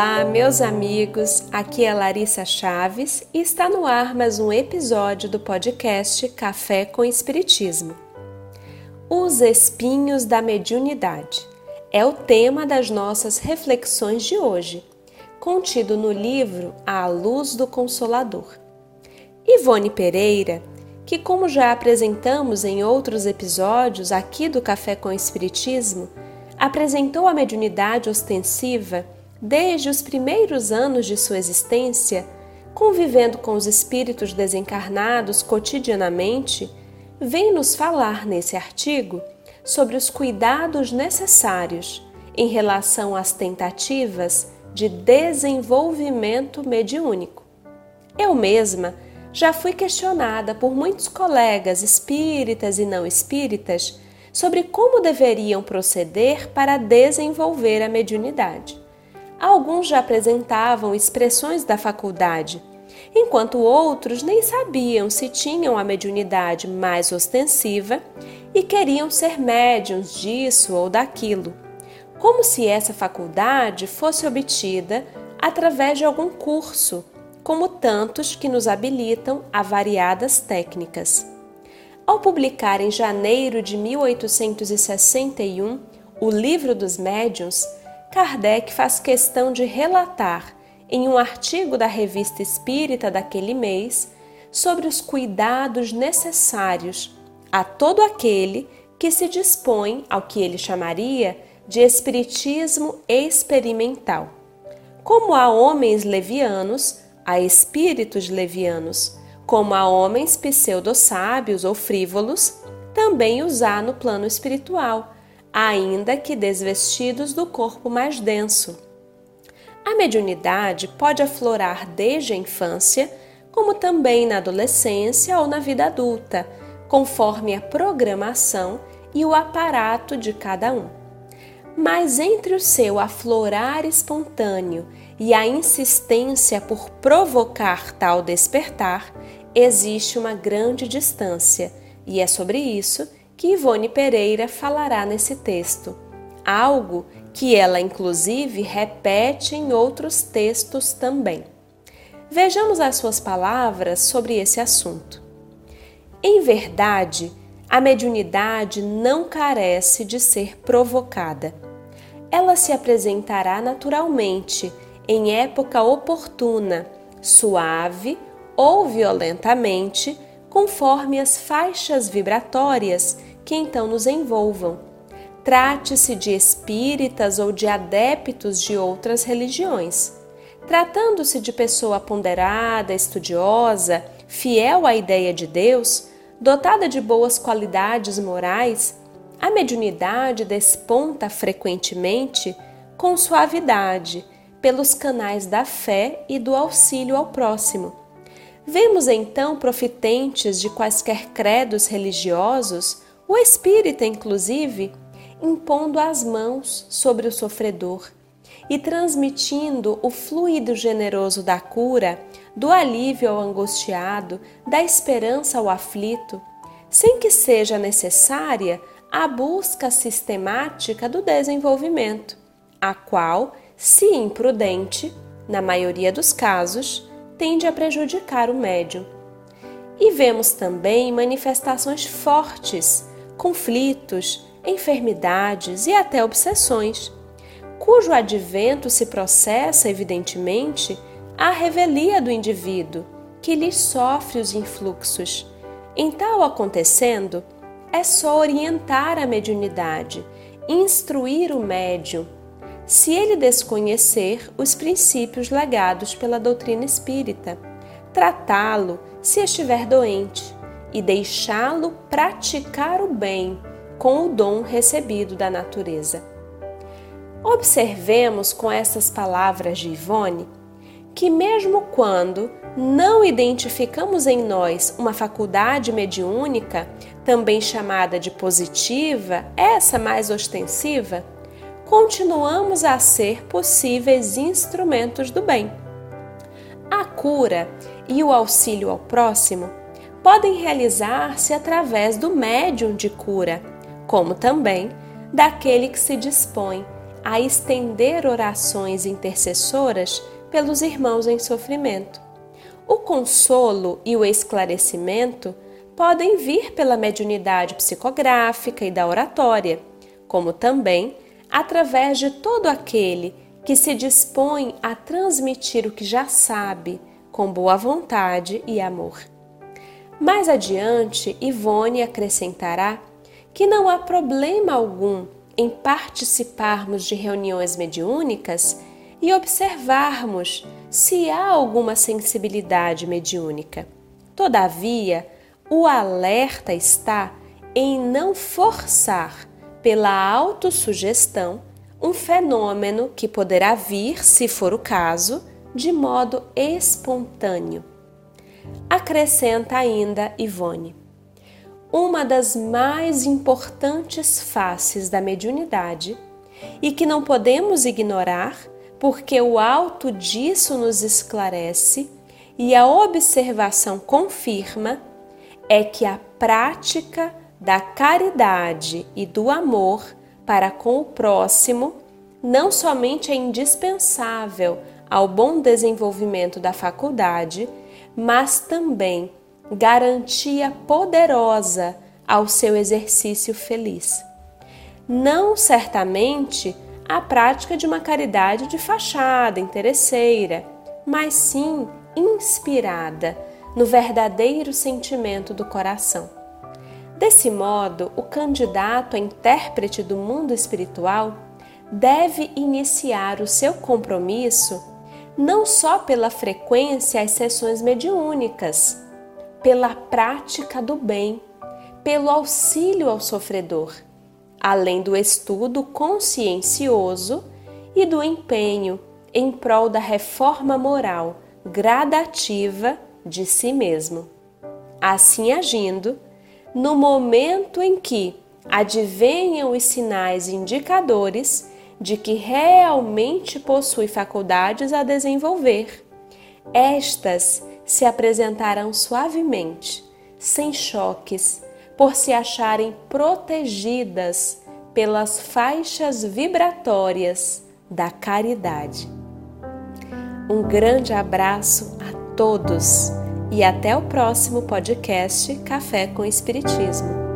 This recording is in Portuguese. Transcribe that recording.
Olá, meus amigos. Aqui é Larissa Chaves e está no ar mais um episódio do podcast Café com Espiritismo. Os espinhos da mediunidade é o tema das nossas reflexões de hoje, contido no livro A Luz do Consolador. Ivone Pereira, que, como já apresentamos em outros episódios aqui do Café com Espiritismo, apresentou a mediunidade ostensiva desde os primeiros anos de sua existência, convivendo com os espíritos desencarnados cotidianamente, vem nos falar nesse artigo sobre os cuidados necessários em relação às tentativas de desenvolvimento mediúnico. Eu mesma já fui questionada por muitos colegas espíritas e não espíritas sobre como deveriam proceder para desenvolver a mediunidade. Alguns já apresentavam expressões da faculdade, enquanto outros nem sabiam se tinham a mediunidade mais ostensiva e queriam ser médiums disso ou daquilo, como se essa faculdade fosse obtida através de algum curso, como tantos que nos habilitam a variadas técnicas. Ao publicar em janeiro de 1861 o Livro dos Médiuns, Kardec faz questão de relatar, em um artigo da Revista Espírita daquele mês, sobre os cuidados necessários a todo aquele que se dispõe ao que ele chamaria de espiritismo experimental. Como há homens levianos, há espíritos levianos, como há homens pseudo-sábios ou frívolos, também os há no plano espiritual ainda que desvestidos do corpo mais denso. A mediunidade pode aflorar desde a infância, como também na adolescência ou na vida adulta, conforme a programação e o aparato de cada um. Mas entre o seu aflorar espontâneo e a insistência por provocar tal despertar, existe uma grande distância, e é sobre isso que Ivone Pereira falará nesse texto, algo que ela inclusive repete em outros textos também. Vejamos as suas palavras sobre esse assunto. Em verdade, a mediunidade não carece de ser provocada. Ela se apresentará naturalmente, em época oportuna, suave ou violentamente, conforme as faixas vibratórias que então nos envolvam. Trate-se de espíritas ou de adeptos de outras religiões. Tratando-se de pessoa ponderada, estudiosa, fiel à ideia de Deus, dotada de boas qualidades morais, a mediunidade desponta frequentemente com suavidade pelos canais da fé e do auxílio ao próximo. Vemos então profitentes de quaisquer credos religiosos o espírita, inclusive, impondo as mãos sobre o sofredor e transmitindo o fluido generoso da cura, do alívio ao angustiado, da esperança ao aflito, sem que seja necessária a busca sistemática do desenvolvimento, a qual, se imprudente, na maioria dos casos, tende a prejudicar o médium. E vemos também manifestações fortes conflitos, enfermidades e até obsessões, cujo advento se processa, evidentemente, à revelia do indivíduo, que lhe sofre os influxos. Em tal acontecendo, é só orientar a mediunidade, instruir o médium, se ele desconhecer os princípios legados pela doutrina espírita, tratá-lo se estiver doente e deixá-lo praticar o bem com o dom recebido da natureza. Observemos com essas palavras de Ivone que, mesmo quando não identificamos em nós uma faculdade mediúnica, também chamada de positiva, essa mais ostensiva, continuamos a ser possíveis instrumentos do bem. A cura e o auxílio ao próximo podem realizar-se através do médium de cura, como também daquele que se dispõe a estender orações intercessoras pelos irmãos em sofrimento. O consolo e o esclarecimento podem vir pela mediunidade psicográfica e da oratória, como também através de todo aquele que se dispõe a transmitir o que já sabe com boa vontade e amor. Mais adiante, Ivone acrescentará que não há problema algum em participarmos de reuniões mediúnicas e observarmos se há alguma sensibilidade mediúnica. Todavia, o alerta está em não forçar pela autossugestão um fenômeno que poderá vir, se for o caso, de modo espontâneo. Acrescenta ainda Ivone. Uma das mais importantes faces da mediunidade e que não podemos ignorar porque o alto disso nos esclarece e a observação confirma, é que a prática da caridade e do amor para com o próximo não somente é indispensável ao bom desenvolvimento da faculdade, mas também garantia poderosa ao seu exercício feliz. Não certamente a prática de uma caridade de fachada, interesseira, mas sim inspirada no verdadeiro sentimento do coração. Desse modo, o candidato a intérprete do mundo espiritual deve iniciar o seu compromisso não só pela frequência às sessões mediúnicas, pela prática do bem, pelo auxílio ao sofredor além do estudo consciencioso e do empenho em prol da reforma moral gradativa de si mesmo. Assim agindo, no momento em que advenham os sinais indicadores de que realmente possui faculdades a desenvolver, estas se apresentarão suavemente, sem choques, por se acharem protegidas pelas faixas vibratórias da caridade. Um grande abraço a todos e até o próximo podcast Café com Espiritismo.